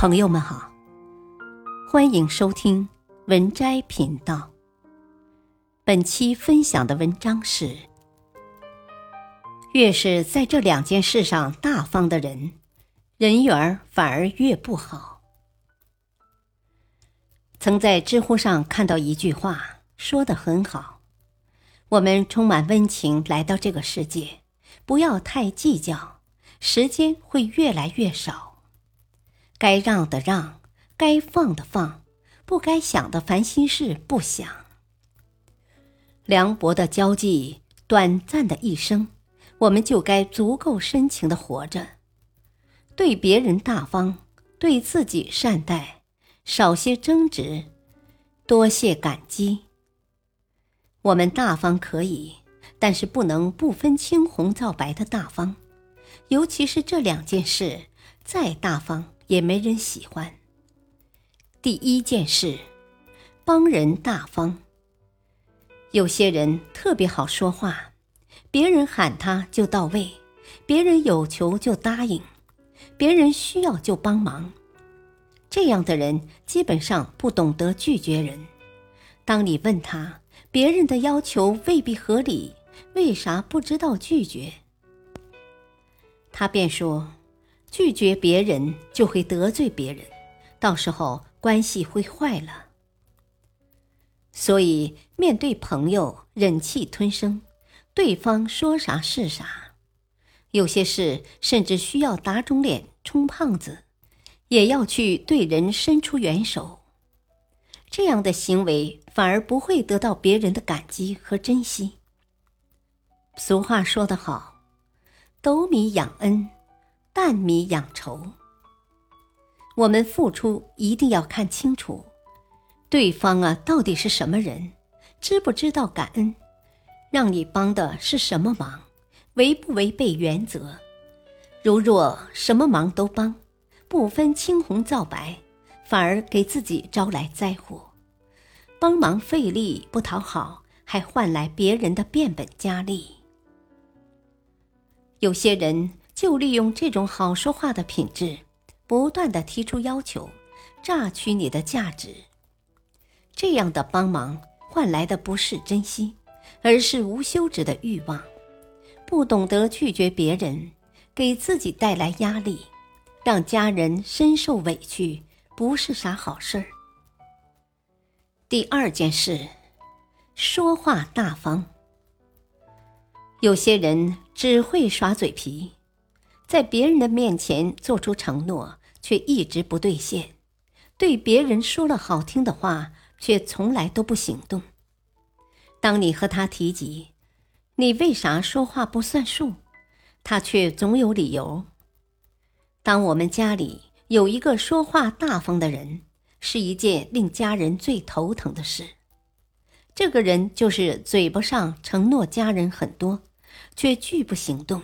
朋友们好，欢迎收听文摘频道。本期分享的文章是：越是在这两件事上大方的人，人缘反而越不好。曾在知乎上看到一句话，说的很好：我们充满温情来到这个世界，不要太计较，时间会越来越少。该让的让，该放的放，不该想的烦心事不想。凉薄的交际，短暂的一生，我们就该足够深情的活着。对别人大方，对自己善待，少些争执，多些感激。我们大方可以，但是不能不分青红皂白的大方，尤其是这两件事，再大方。也没人喜欢。第一件事，帮人大方。有些人特别好说话，别人喊他就到位，别人有求就答应，别人需要就帮忙。这样的人基本上不懂得拒绝人。当你问他别人的要求未必合理，为啥不知道拒绝？他便说。拒绝别人就会得罪别人，到时候关系会坏了。所以面对朋友忍气吞声，对方说啥是啥。有些事甚至需要打肿脸充胖子，也要去对人伸出援手。这样的行为反而不会得到别人的感激和珍惜。俗话说得好：“斗米养恩。”淡米养仇。我们付出一定要看清楚，对方啊到底是什么人，知不知道感恩，让你帮的是什么忙，违不违背原则？如若什么忙都帮，不分青红皂白，反而给自己招来灾祸。帮忙费力不讨好，还换来别人的变本加厉。有些人。就利用这种好说话的品质，不断的提出要求，榨取你的价值。这样的帮忙换来的不是珍惜，而是无休止的欲望。不懂得拒绝别人，给自己带来压力，让家人深受委屈，不是啥好事儿。第二件事，说话大方。有些人只会耍嘴皮。在别人的面前做出承诺，却一直不兑现；对别人说了好听的话，却从来都不行动。当你和他提及你为啥说话不算数，他却总有理由。当我们家里有一个说话大方的人，是一件令家人最头疼的事。这个人就是嘴巴上承诺家人很多，却拒不行动。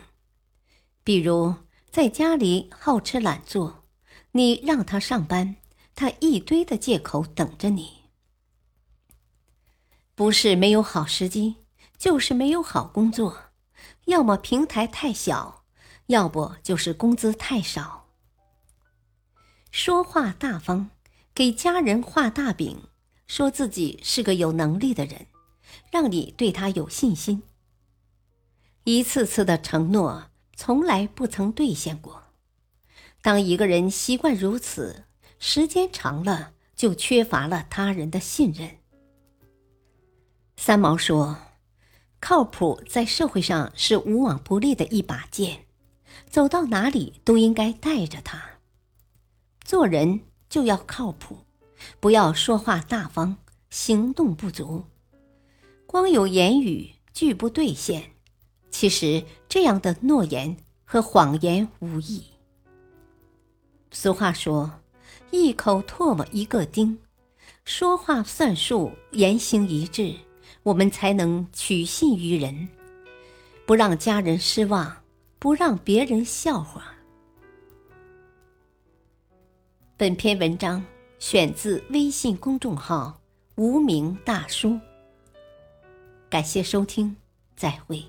比如在家里好吃懒做，你让他上班，他一堆的借口等着你。不是没有好时机，就是没有好工作，要么平台太小，要不就是工资太少。说话大方，给家人画大饼，说自己是个有能力的人，让你对他有信心。一次次的承诺。从来不曾兑现过。当一个人习惯如此，时间长了，就缺乏了他人的信任。三毛说：“靠谱在社会上是无往不利的一把剑，走到哪里都应该带着它。做人就要靠谱，不要说话大方，行动不足，光有言语拒不兑现。”其实，这样的诺言和谎言无异。俗话说：“一口唾沫一个钉。”说话算数，言行一致，我们才能取信于人，不让家人失望，不让别人笑话。本篇文章选自微信公众号“无名大叔”。感谢收听，再会。